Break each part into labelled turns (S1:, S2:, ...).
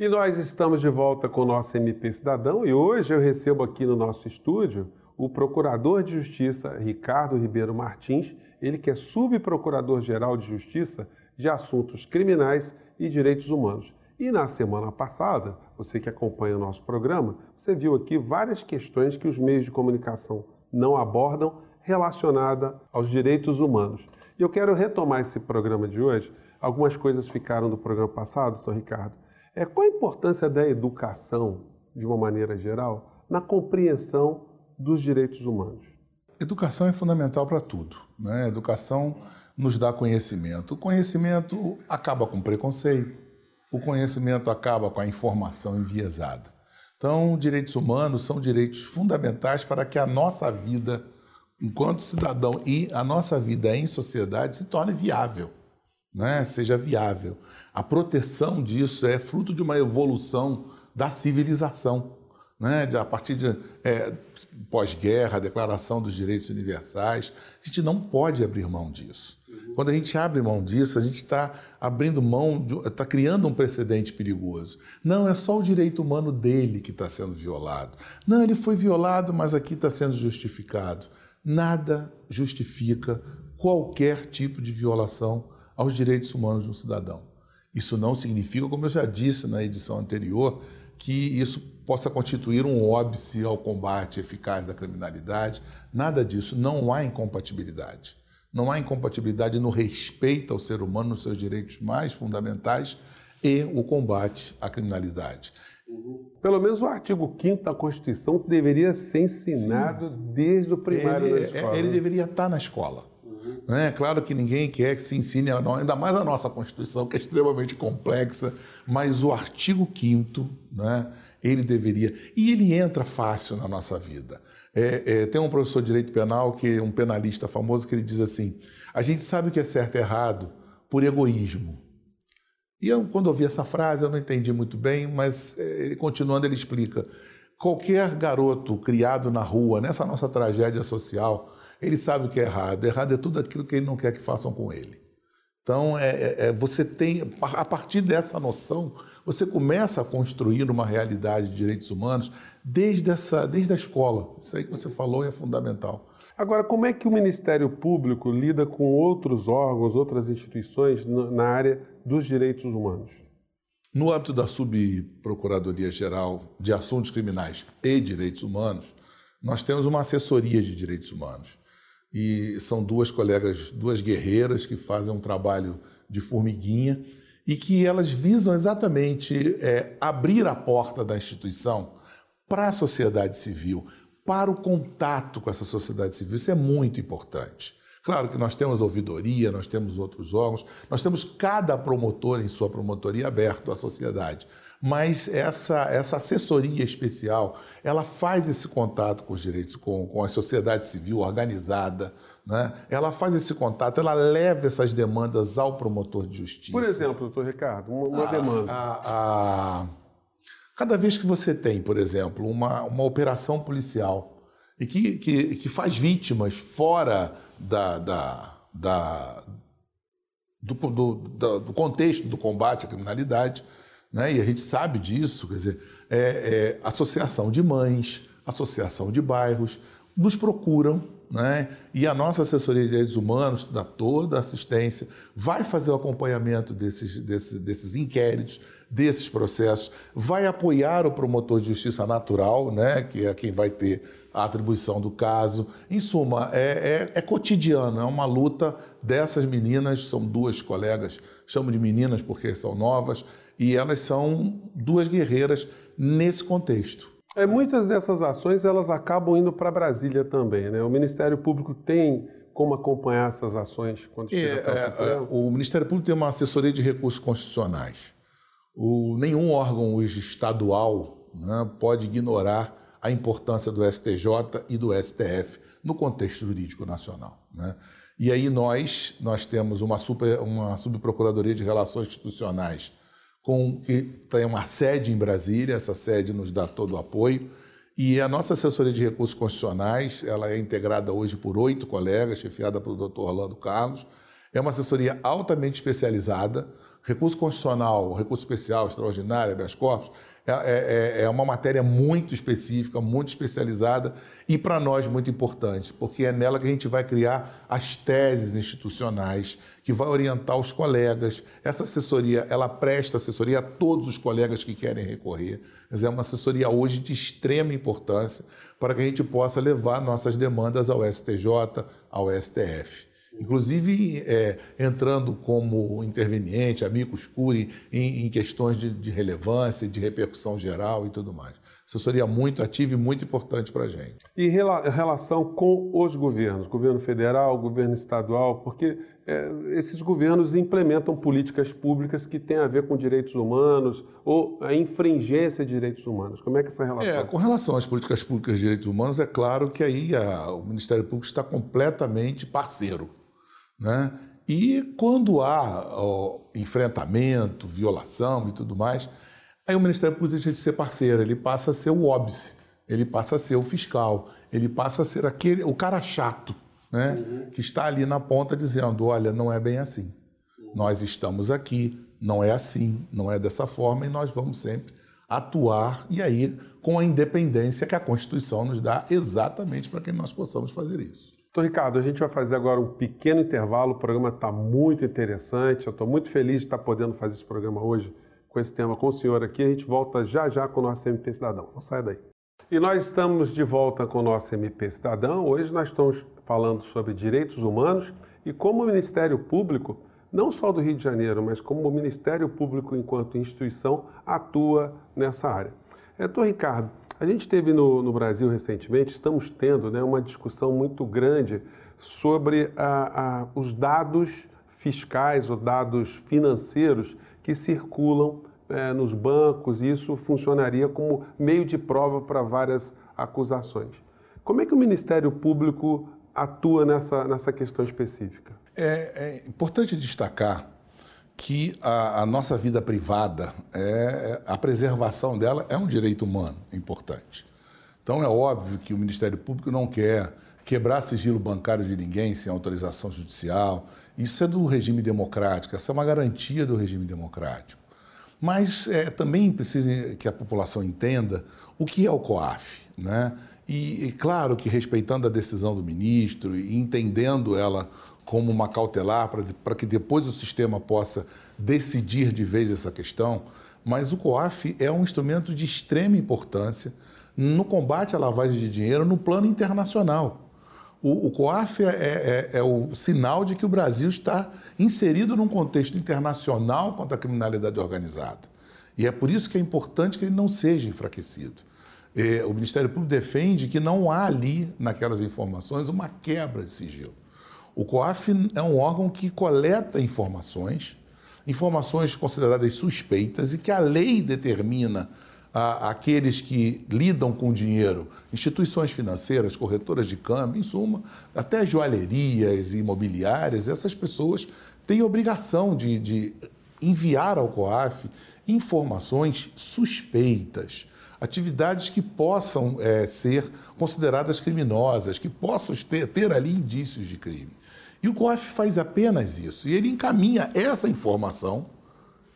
S1: E nós estamos de volta com o nosso MP Cidadão e hoje eu recebo aqui no nosso estúdio o Procurador de Justiça Ricardo Ribeiro Martins, ele que é Subprocurador-Geral de Justiça de Assuntos Criminais e Direitos Humanos. E na semana passada, você que acompanha o nosso programa, você viu aqui várias questões que os meios de comunicação não abordam relacionada aos direitos humanos. E eu quero retomar esse programa de hoje. Algumas coisas ficaram do programa passado, doutor Ricardo é, qual a importância da educação, de uma maneira geral, na compreensão dos direitos humanos?
S2: Educação é fundamental para tudo. Né? Educação nos dá conhecimento. O conhecimento acaba com preconceito, o conhecimento acaba com a informação enviesada. Então, direitos humanos são direitos fundamentais para que a nossa vida, enquanto cidadão, e a nossa vida em sociedade se torne viável né, seja viável. A proteção disso é fruto de uma evolução da civilização. Né, a partir de é, pós-guerra, a Declaração dos Direitos Universais, a gente não pode abrir mão disso. Quando a gente abre mão disso, a gente está abrindo mão, está criando um precedente perigoso. Não é só o direito humano dele que está sendo violado. Não, ele foi violado, mas aqui está sendo justificado. Nada justifica qualquer tipo de violação aos direitos humanos de um cidadão. Isso não significa, como eu já disse na edição anterior, que isso possa constituir um óbice ao combate eficaz da criminalidade. Nada disso. Não há incompatibilidade. Não há incompatibilidade no respeito ao ser humano, nos seus direitos mais fundamentais e o combate à criminalidade.
S1: Pelo menos o artigo 5 da Constituição deveria ser ensinado Sim. desde o primário
S2: ele,
S1: da escola.
S2: Ele deveria estar na escola. Né? Claro que ninguém quer que se ensine, ainda mais a nossa Constituição, que é extremamente complexa, mas o artigo 5 né, ele deveria. E ele entra fácil na nossa vida. É, é, tem um professor de direito penal, que um penalista famoso, que ele diz assim: a gente sabe o que é certo e errado por egoísmo. E eu, quando ouvi essa frase, eu não entendi muito bem, mas é, ele, continuando, ele explica: qualquer garoto criado na rua, nessa nossa tragédia social, ele sabe o que é errado. Errado é tudo aquilo que ele não quer que façam com ele. Então, é, é, é, você tem, a partir dessa noção, você começa a construir uma realidade de direitos humanos desde, essa, desde a escola. Isso aí que você falou é fundamental.
S1: Agora, como é que o Ministério Público lida com outros órgãos, outras instituições na área dos direitos humanos?
S2: No âmbito da Subprocuradoria-Geral de Assuntos Criminais e Direitos Humanos, nós temos uma assessoria de direitos humanos e são duas colegas, duas guerreiras que fazem um trabalho de formiguinha e que elas visam exatamente é, abrir a porta da instituição para a sociedade civil, para o contato com essa sociedade civil. Isso é muito importante. Claro que nós temos ouvidoria, nós temos outros órgãos, nós temos cada promotor em sua promotoria aberto à sociedade mas essa, essa assessoria especial, ela faz esse contato com os direitos, com, com a sociedade civil organizada, né? ela faz esse contato, ela leva essas demandas ao promotor de justiça.
S1: Por exemplo, doutor Ricardo, uma, uma a, demanda.
S2: A, a, cada vez que você tem, por exemplo, uma, uma operação policial e que, que, que faz vítimas fora da, da, da do, do, do, contexto do combate à criminalidade, né? e a gente sabe disso, quer dizer, é, é, associação de mães, associação de bairros, nos procuram, né? e a nossa assessoria de direitos humanos dá toda a assistência, vai fazer o acompanhamento desses, desses, desses inquéritos, desses processos, vai apoiar o promotor de justiça natural, né? que é quem vai ter a atribuição do caso. Em suma, é, é, é cotidiano, é uma luta dessas meninas, são duas colegas, chamo de meninas porque são novas, e elas são duas guerreiras nesse contexto.
S1: É, muitas dessas ações elas acabam indo para Brasília também, né? O Ministério Público tem como acompanhar essas ações quando chega é,
S2: até o, é, o Ministério Público tem uma assessoria de recursos constitucionais. O, nenhum órgão hoje estadual né, pode ignorar a importância do STJ e do STF no contexto jurídico nacional. Né? E aí nós, nós temos uma, super, uma subprocuradoria de relações institucionais com que tem uma sede em Brasília, essa sede nos dá todo o apoio. E a nossa assessoria de recursos constitucionais, ela é integrada hoje por oito colegas, chefiada pelo Dr. Orlando Carlos. É uma assessoria altamente especializada, recurso constitucional, recurso especial, extraordinário, habeas corpus, é, é, é, é uma matéria muito específica, muito especializada e para nós muito importante, porque é nela que a gente vai criar as teses institucionais que vai orientar os colegas. Essa assessoria, ela presta assessoria a todos os colegas que querem recorrer. Mas é uma assessoria hoje de extrema importância para que a gente possa levar nossas demandas ao STJ, ao STF inclusive é, entrando como interveniente, amigos curi, em, em questões de, de, relevância, de repercussão geral e tudo mais. Assessoria muito ativa e muito importante para a gente.
S1: E rela relação com os governos, governo federal, governo estadual, porque é, esses governos implementam políticas públicas que têm a ver com direitos humanos ou a infringência de direitos humanos. Como é que é essa relação?
S2: É, com relação às políticas públicas de direitos humanos, é claro que aí a, o Ministério Público está completamente parceiro né? E quando há ó, enfrentamento, violação e tudo mais, aí o Ministério Público deixa de ser parceiro, ele passa a ser o óbice, ele passa a ser o fiscal, ele passa a ser aquele, o cara chato, né? Uhum. que está ali na ponta dizendo: olha, não é bem assim. Uhum. Nós estamos aqui, não é assim, não é dessa forma, e nós vamos sempre atuar, e aí com a independência que a Constituição nos dá exatamente para que nós possamos fazer isso.
S1: Então, Ricardo, a gente vai fazer agora um pequeno intervalo. O programa está muito interessante. Eu estou muito feliz de estar podendo fazer esse programa hoje com esse tema com o senhor aqui. A gente volta já já com o nosso MP Cidadão. Não sai daí. E nós estamos de volta com o nosso MP Cidadão. Hoje nós estamos falando sobre direitos humanos e como o Ministério Público, não só do Rio de Janeiro, mas como o Ministério Público enquanto instituição atua nessa área. Então, Ricardo, a gente teve no, no Brasil recentemente, estamos tendo né, uma discussão muito grande sobre a, a, os dados fiscais ou dados financeiros que circulam é, nos bancos, e isso funcionaria como meio de prova para várias acusações. Como é que o Ministério Público atua nessa, nessa questão específica?
S2: É, é importante destacar que a, a, nossa vida privada, é, a preservação dela é um direito humano importante. Então é óbvio que o Ministério Público não quer quebrar sigilo bancário de ninguém sem autorização judicial. Isso é do regime democrático, essa é uma garantia do regime democrático. Mas é, também precisa que a população entenda o que é o COAF. Né? E, e claro que respeitando a decisão do ministro e entendendo ela como uma cautelar para que depois o sistema possa decidir de vez essa questão, mas o COAF é um instrumento de extrema importância no combate à lavagem de dinheiro no plano internacional. O, o COAF é, é, é, o sinal de que o Brasil está inserido num contexto internacional contra a criminalidade organizada. E é por isso que é importante que ele não seja enfraquecido. É, o Ministério Público defende que não há ali, naquelas informações, uma quebra de sigilo. O COAF é um órgão que coleta informações, informações consideradas suspeitas e que a lei determina a, aqueles que lidam com dinheiro, instituições financeiras, corretoras de câmbio, em suma, até joalherias imobiliárias, essas pessoas têm obrigação de, de enviar ao COAF informações suspeitas, atividades que possam é, ser consideradas criminosas, que possam ter, ter ali indícios de crime. E o COAF faz apenas isso. E ele encaminha essa informação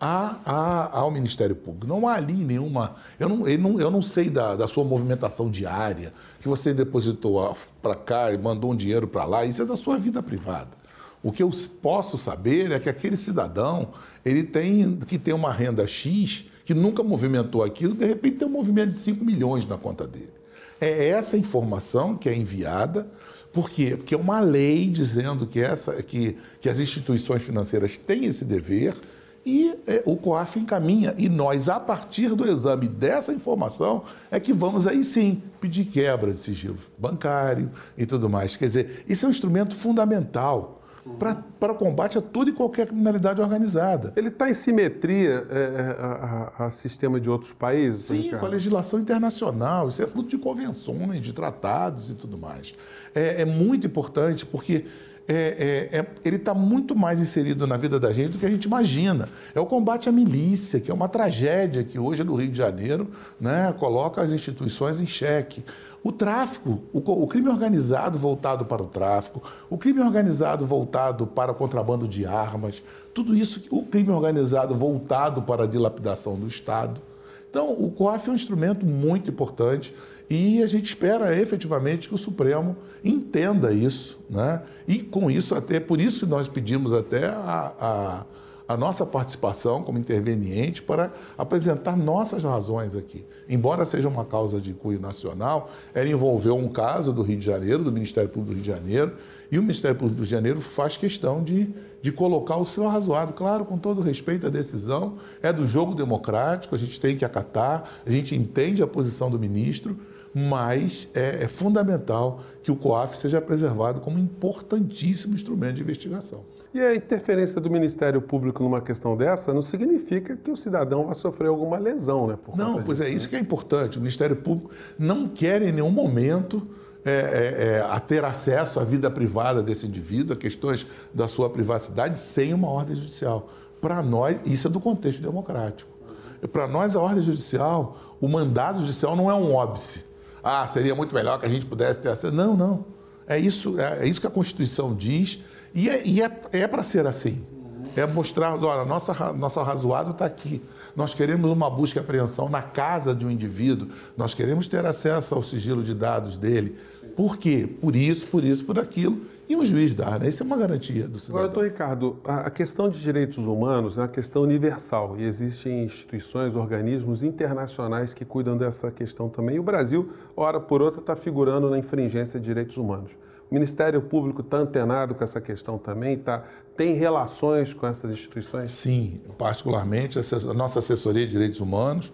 S2: a, a, ao Ministério Público. Não há ali nenhuma. Eu não, não, eu não sei da, da sua movimentação diária, que você depositou para cá e mandou um dinheiro para lá. Isso é da sua vida privada. O que eu posso saber é que aquele cidadão ele tem que ter uma renda X que nunca movimentou aquilo, de repente tem um movimento de 5 milhões na conta dele. É essa informação que é enviada por quê? Porque é uma lei dizendo que, essa, que, que as instituições financeiras têm esse dever e é, o COAF encaminha. E nós, a partir do exame dessa informação, é que vamos aí sim pedir quebra de sigilo bancário e tudo mais. Quer dizer, isso é um instrumento fundamental para o combate a toda e qualquer criminalidade organizada.
S1: Ele está em simetria é, é, a, a, a, sistema de outros países?
S2: Sim, com a legislação internacional. Isso é fruto de convenções, de tratados e tudo mais. É, é muito importante porque é, é, é, ele está muito mais inserido na vida da gente do que a gente imagina. É o combate à milícia, que é uma tragédia que hoje no Rio de Janeiro né, coloca as instituições em xeque. o tráfico, o, o, crime organizado voltado para o tráfico, o crime organizado voltado para o contrabando de armas, tudo isso, o crime organizado voltado para a dilapidação do Estado. Então, o COAF é um instrumento muito importante e a gente espera efetivamente que o Supremo entenda isso, né? E com isso, até por isso que nós pedimos até a, a a nossa participação como interveniente para apresentar nossas razões aqui. Embora seja uma causa de cunho nacional, ela envolveu um caso do Rio de Janeiro, do Ministério Público do Rio de Janeiro, e o Ministério Público do Rio de Janeiro faz questão de, de colocar o seu arrazoado. Claro, com todo respeito à decisão, é do jogo democrático, a gente tem que acatar, a gente entende a posição do ministro, mas é, é fundamental que o COAF seja preservado como um importantíssimo instrumento de investigação.
S1: E a interferência do Ministério Público numa questão dessa não significa que o cidadão vai sofrer alguma lesão, né?
S2: não, pois é, isso que é importante. O Ministério Público não quer em nenhum momento é, é, é, a ter acesso à vida privada desse indivíduo, a questões da sua privacidade, sem uma ordem judicial. Para nós, isso é do contexto democrático. Para nós, a ordem judicial, o mandado judicial não é um óbice. Ah, seria muito melhor que a gente pudesse ter acesso. Não, não. É isso, é, é isso que a Constituição diz e é, é, é para ser assim. É mostrar, olha, nossa, nosso razoado está aqui. Nós queremos uma busca e apreensão na casa de um indivíduo, nós queremos ter acesso ao sigilo de dados dele. Por quê? Por isso, por isso, por aquilo. E um juiz dá, né? Isso é uma garantia do cidadão.
S1: Agora, doutor Ricardo, a questão de direitos humanos é uma questão universal e existem instituições, organismos internacionais que cuidam dessa questão também. E o Brasil, hora por outra, está figurando na infringência de direitos humanos. O Ministério Público está antenado com essa questão também? Tá, tem relações com essas instituições?
S2: Sim, particularmente a nossa assessoria de direitos humanos,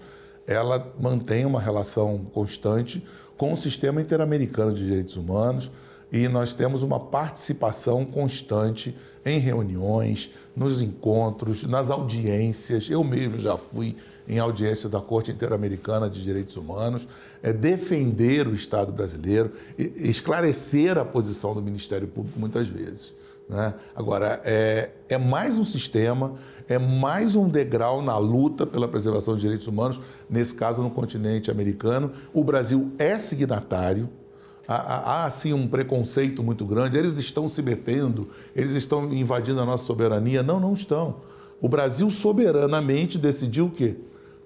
S2: ela mantém uma relação constante com o sistema interamericano de direitos humanos e nós temos uma participação constante em reuniões, nos encontros, nas audiências. Eu mesmo já fui em audiência da Corte Interamericana de Direitos Humanos, é defender o Estado brasileiro, esclarecer a posição do Ministério Público muitas vezes. Né? Agora, é, é mais um sistema, é mais um degrau na luta pela preservação dos direitos humanos, nesse caso no continente americano. O Brasil é signatário, há, há sim um preconceito muito grande, eles estão se metendo, eles estão invadindo a nossa soberania. Não, não estão. O Brasil soberanamente decidiu o quê?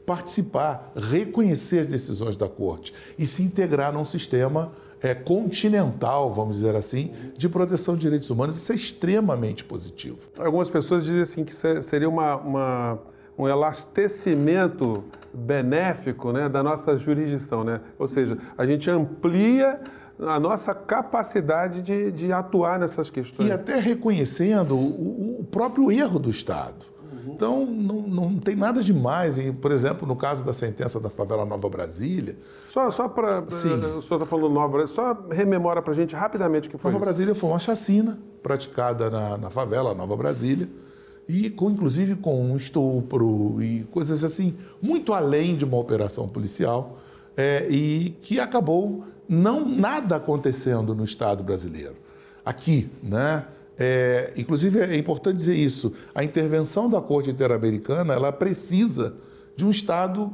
S2: participar, reconhecer as decisões da Corte e se integrar num sistema é, continental, vamos dizer assim, de proteção de direitos humanos. Isso é extremamente positivo.
S1: Algumas pessoas dizem assim que seria uma, uma um elastecimento benéfico né, da nossa jurisdição, né? ou seja, a gente amplia a nossa capacidade de, de atuar nessas questões.
S2: E até reconhecendo o, o próprio erro do Estado. Então, não, não tem nada demais. Em, por exemplo, no caso da sentença da favela Nova Brasília.
S1: Só, só para. O senhor está falando Nova Brasília, só rememora para a gente rapidamente o que foi.
S2: Nova isso. Brasília foi uma chacina praticada na, na favela Nova Brasília. E com, inclusive com um estupro e coisas assim, muito além de uma operação policial, é, e que acabou não nada acontecendo no Estado brasileiro. Aqui, né? É, inclusive, é importante dizer isso: a intervenção da Corte Interamericana ela precisa de um Estado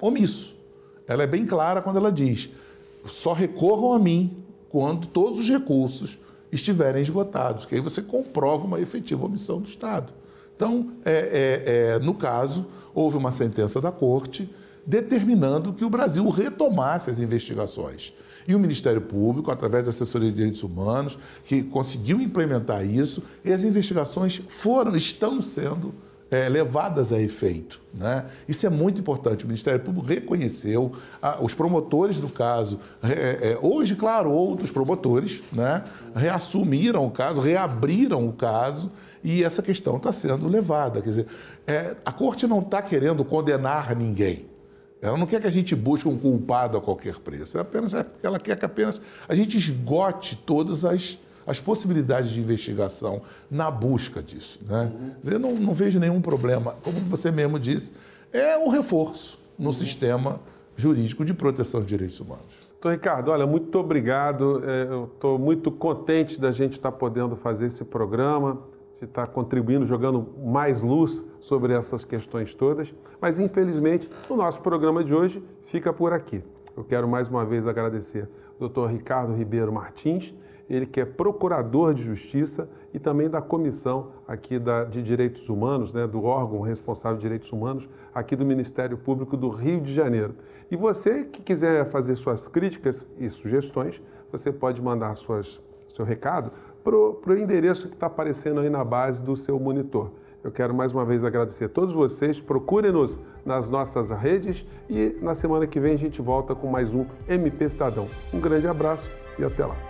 S2: omisso. Ela é bem clara quando ela diz: só recorram a mim quando todos os recursos estiverem esgotados, que aí você comprova uma efetiva omissão do Estado. Então, é, é, é no caso, houve uma sentença da Corte determinando que o Brasil retomasse as investigações e o Ministério Público, através da Assessoria de Direitos Humanos, que conseguiu implementar isso, e as investigações foram, estão sendo é, levadas a efeito. Né? Isso é muito importante. O Ministério Público reconheceu, a, os promotores do caso, é, é, hoje, claro, outros promotores né, reassumiram o caso, reabriram o caso e essa questão está sendo levada. Quer dizer, é, a corte não está querendo condenar ninguém. Ela não quer que a gente busque um culpado a qualquer preço. É apenas, é, ela quer que apenas a gente esgote todas as, as possibilidades de investigação na busca disso. Né? Uhum. Eu não, não vejo nenhum problema. Como você mesmo disse, é um reforço no uhum. sistema jurídico de proteção de direitos humanos.
S1: Doutor Ricardo, olha, muito obrigado. É, eu estou muito contente da gente estar podendo fazer esse programa de estar contribuindo, jogando mais luz sobre essas questões todas. Mas, infelizmente, o nosso programa de hoje fica por aqui. Eu quero mais uma vez agradecer Dr. Ricardo Ribeiro Martins, ele que é procurador de justiça e também da comissão aqui da, de direitos humanos, né, do órgão responsável de direitos humanos aqui do Ministério Público do Rio de Janeiro. E você que quiser fazer suas críticas e sugestões, você pode mandar suas, seu recado para o endereço que está aparecendo aí na base do seu monitor. Eu quero mais uma vez agradecer a todos vocês. Procure-nos nas nossas redes e na semana que vem a gente volta com mais um MP Estadão. Um grande abraço e até lá.